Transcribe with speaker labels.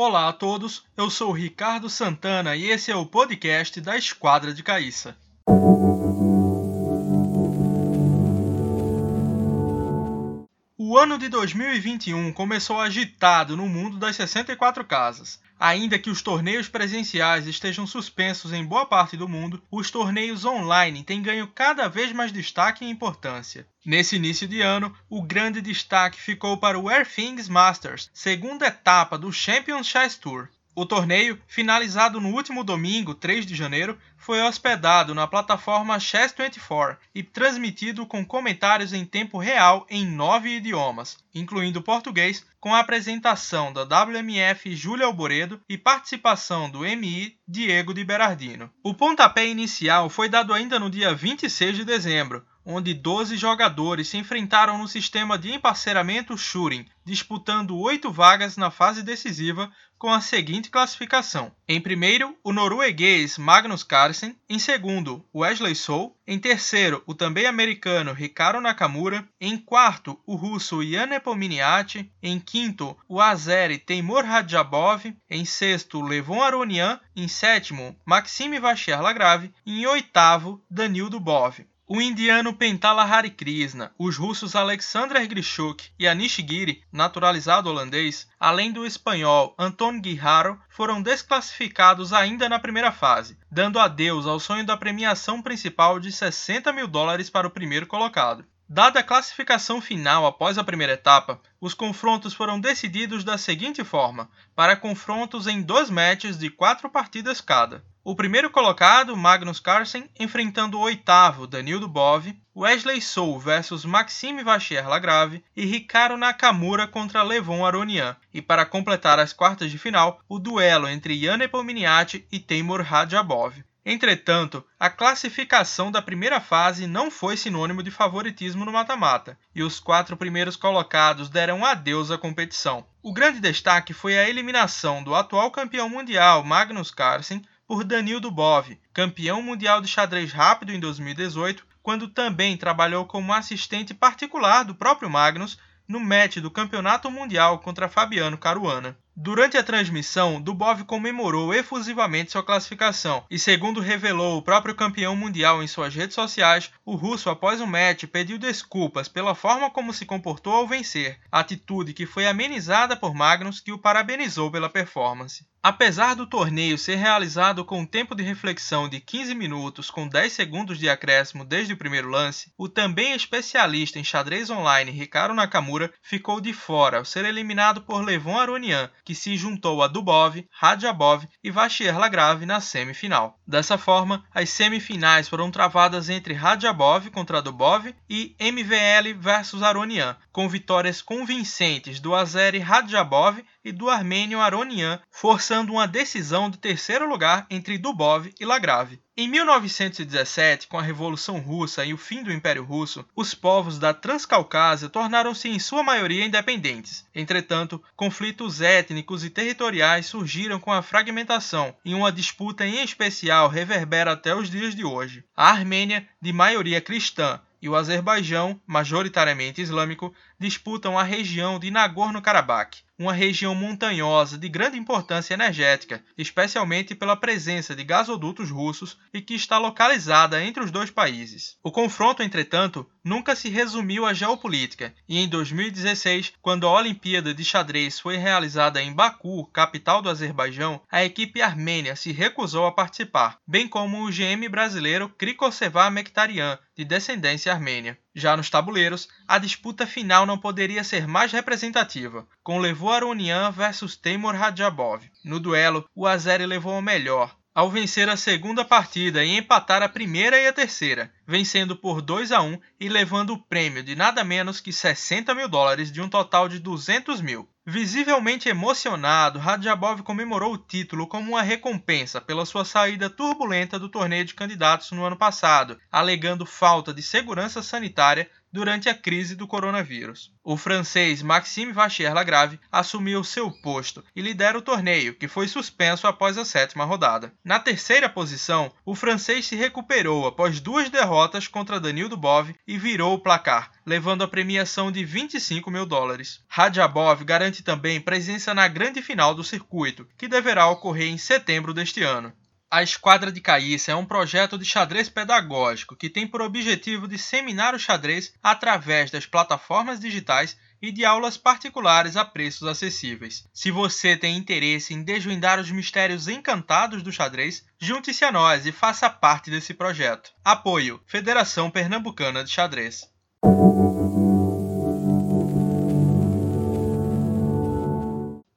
Speaker 1: Olá a todos, eu sou Ricardo Santana e esse é o podcast da Esquadra de Caíça. O ano de 2021 começou agitado no mundo das 64 casas. Ainda que os torneios presenciais estejam suspensos em boa parte do mundo, os torneios online têm ganho cada vez mais destaque e importância. Nesse início de ano, o grande destaque ficou para o Air Things Masters, segunda etapa do Champions Chess Tour. O torneio, finalizado no último domingo, 3 de janeiro, foi hospedado na plataforma Chess24 e transmitido com comentários em tempo real em nove idiomas, incluindo português, com a apresentação da WMF Júlia Alboredo e participação do MI Diego de Berardino. O pontapé inicial foi dado ainda no dia 26 de dezembro, onde 12 jogadores se enfrentaram no sistema de emparceramento Shurin, disputando oito vagas na fase decisiva com a seguinte classificação: em primeiro, o norueguês Magnus Carlsen, em segundo, Wesley Sou, em terceiro, o também americano Ricardo Nakamura, em quarto, o russo Yan Nepomniachtchi, em quinto, o azeri Teimur Radjabov, em sexto, Levon Aronian, em sétimo, Maxime Vachier-Lagrave e em oitavo, Danil Dubov o indiano Pentala Hari Krishna, os russos Alexander Grishuk e Anish Giri, naturalizado holandês, além do espanhol Anton Guijarro, foram desclassificados ainda na primeira fase, dando adeus ao sonho da premiação principal de 60 mil dólares para o primeiro colocado. Dada a classificação final após a primeira etapa, os confrontos foram decididos da seguinte forma: para confrontos em dois matches de quatro partidas cada. O primeiro colocado, Magnus Carlsen, enfrentando o oitavo, Danil Dubov, Wesley Sou versus Maxime Vachier-Lagrave e Ricardo Nakamura contra Levon Aronian. E para completar as quartas de final, o duelo entre Yan Nepomniachtchi e Teimur Radjabov. Entretanto, a classificação da primeira fase não foi sinônimo de favoritismo no mata-mata, e os quatro primeiros colocados deram adeus à competição. O grande destaque foi a eliminação do atual campeão mundial Magnus Carlsen por Danil Dubov, campeão mundial de xadrez rápido em 2018, quando também trabalhou como assistente particular do próprio Magnus no match do Campeonato Mundial contra Fabiano Caruana. Durante a transmissão, Dubov comemorou efusivamente sua classificação e, segundo revelou o próprio campeão mundial em suas redes sociais, o russo, após o match, pediu desculpas pela forma como se comportou ao vencer, atitude que foi amenizada por Magnus, que o parabenizou pela performance. Apesar do torneio ser realizado com um tempo de reflexão de 15 minutos com 10 segundos de acréscimo desde o primeiro lance, o também especialista em xadrez online Ricardo Nakamura ficou de fora ao ser eliminado por Levon Aronian, que se juntou a Dubov, Radjabov e Vachier Lagrave na semifinal. Dessa forma, as semifinais foram travadas entre Radjabov contra Dubov e MVL versus Aronian, com vitórias convincentes do Azeri Radjabov e do armênio Aronian, forçando uma decisão de terceiro lugar entre Dubov e Lagrave. Em 1917, com a Revolução Russa e o fim do Império Russo, os povos da Transcaucásia tornaram-se em sua maioria independentes. Entretanto, conflitos étnicos e territoriais surgiram com a fragmentação, e uma disputa em especial reverbera até os dias de hoje. A Armênia, de maioria cristã, e o Azerbaijão, majoritariamente islâmico, disputam a região de Nagorno-Karabakh uma região montanhosa de grande importância energética, especialmente pela presença de gasodutos russos e que está localizada entre os dois países. O confronto, entretanto, nunca se resumiu à geopolítica, e em 2016, quando a Olimpíada de Xadrez foi realizada em Baku, capital do Azerbaijão, a equipe armênia se recusou a participar, bem como o GM brasileiro Krikoseva Mektarian, de descendência armênia. Já nos tabuleiros, a disputa final não poderia ser mais representativa, com Levo Aronian versus Teimur Radjabov. No duelo, o Azeri levou o melhor, ao vencer a segunda partida e empatar a primeira e a terceira, vencendo por 2 a 1 e levando o prêmio de nada menos que 60 mil dólares de um total de 200 mil. Visivelmente emocionado, Radjabov comemorou o título como uma recompensa pela sua saída turbulenta do torneio de candidatos no ano passado, alegando falta de segurança sanitária durante a crise do coronavírus. O francês Maxime Vachier-Lagrave assumiu seu posto e lidera o torneio, que foi suspenso após a sétima rodada. Na terceira posição, o francês se recuperou após duas derrotas contra Danil Dubov e virou o placar, levando a premiação de 25 mil dólares. Radjabov garante também presença na grande final do circuito, que deverá ocorrer em setembro deste ano. A Esquadra de Caíça é um projeto de xadrez pedagógico que tem por objetivo disseminar o xadrez através das plataformas digitais e de aulas particulares a preços acessíveis. Se você tem interesse em desvendar os mistérios encantados do xadrez, junte-se a nós e faça parte desse projeto. Apoio: Federação Pernambucana de Xadrez.